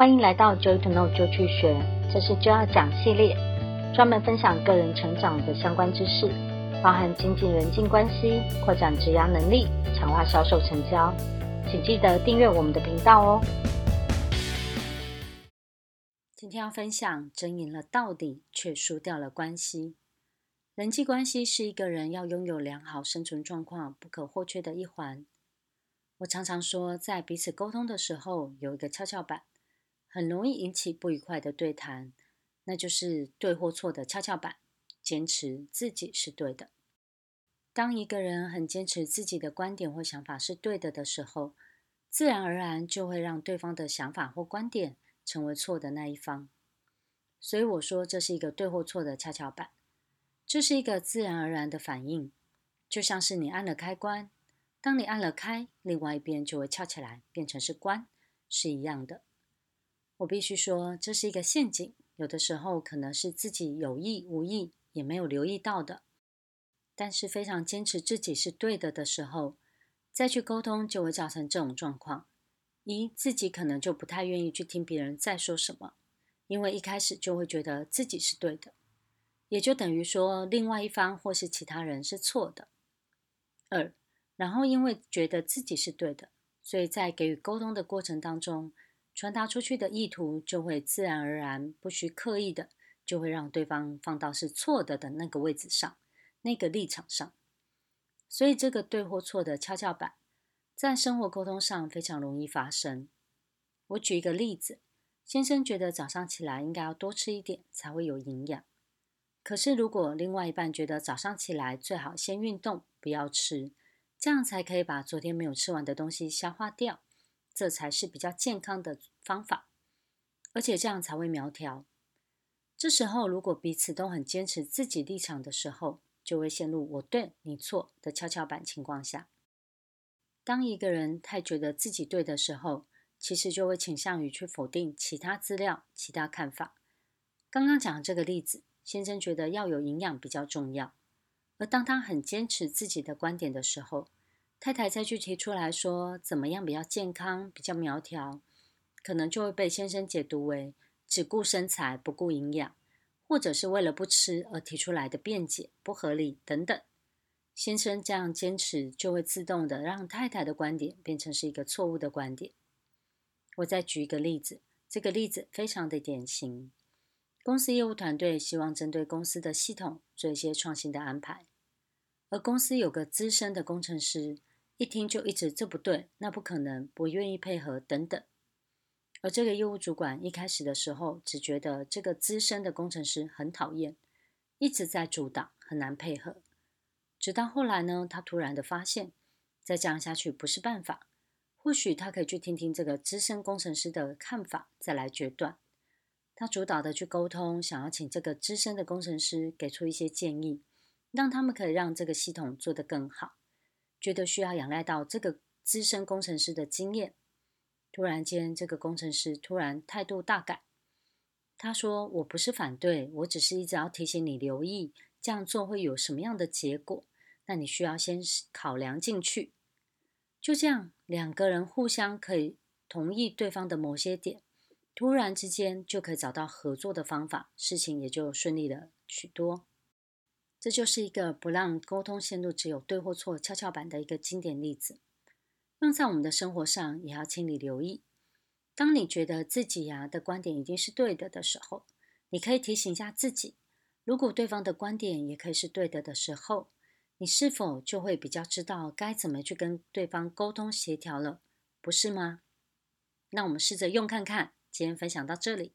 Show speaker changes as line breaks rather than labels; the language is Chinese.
欢迎来到 Joy to Know 就去学，这是 Joy 讲系列，专门分享个人成长的相关知识，包含精进人际关系、扩展职涯能力、强化销售成交。请记得订阅我们的频道哦。今天要分享，争赢了到底，却输掉了关系。人际关系是一个人要拥有良好生存状况不可或缺的一环。我常常说，在彼此沟通的时候，有一个跷跷板。很容易引起不愉快的对谈，那就是对或错的跷跷板。坚持自己是对的。当一个人很坚持自己的观点或想法是对的的时候，自然而然就会让对方的想法或观点成为错的那一方。所以我说，这是一个对或错的跷跷板，这是一个自然而然的反应，就像是你按了开关，当你按了开，另外一边就会翘起来，变成是关，是一样的。我必须说，这是一个陷阱。有的时候可能是自己有意无意也没有留意到的，但是非常坚持自己是对的的时候，再去沟通就会造成这种状况。一，自己可能就不太愿意去听别人在说什么，因为一开始就会觉得自己是对的，也就等于说另外一方或是其他人是错的。二，然后因为觉得自己是对的，所以在给予沟通的过程当中，传达出去的意图就会自然而然、不需刻意的，就会让对方放到是错的的那个位置上、那个立场上。所以，这个对或错的跷跷板，在生活沟通上非常容易发生。我举一个例子：先生觉得早上起来应该要多吃一点才会有营养，可是如果另外一半觉得早上起来最好先运动，不要吃，这样才可以把昨天没有吃完的东西消化掉。这才是比较健康的方法，而且这样才会苗条。这时候，如果彼此都很坚持自己立场的时候，就会陷入“我对你错”的跷跷板情况下。当一个人太觉得自己对的时候，其实就会倾向于去否定其他资料、其他看法。刚刚讲的这个例子，先生觉得要有营养比较重要，而当他很坚持自己的观点的时候，太太再去提出来说怎么样比较健康、比较苗条，可能就会被先生解读为只顾身材不顾营养，或者是为了不吃而提出来的辩解不合理等等。先生这样坚持，就会自动的让太太的观点变成是一个错误的观点。我再举一个例子，这个例子非常的典型。公司业务团队希望针对公司的系统做一些创新的安排，而公司有个资深的工程师。一听就一直这不对，那不可能，不愿意配合等等。而这个业务主管一开始的时候，只觉得这个资深的工程师很讨厌，一直在阻挡，很难配合。直到后来呢，他突然的发现，再这样下去不是办法。或许他可以去听听这个资深工程师的看法，再来决断。他主导的去沟通，想要请这个资深的工程师给出一些建议，让他们可以让这个系统做得更好。觉得需要仰赖到这个资深工程师的经验。突然间，这个工程师突然态度大改。他说：“我不是反对，我只是一直要提醒你留意，这样做会有什么样的结果。那你需要先考量进去。”就这样，两个人互相可以同意对方的某些点，突然之间就可以找到合作的方法，事情也就顺利了许多。这就是一个不让沟通陷入只有对或错跷跷板的一个经典例子。用在我们的生活上，也要请你留意。当你觉得自己呀的观点已经是对的的时候，你可以提醒一下自己：如果对方的观点也可以是对的的时候，你是否就会比较知道该怎么去跟对方沟通协调了？不是吗？那我们试着用看看。今天分享到这里。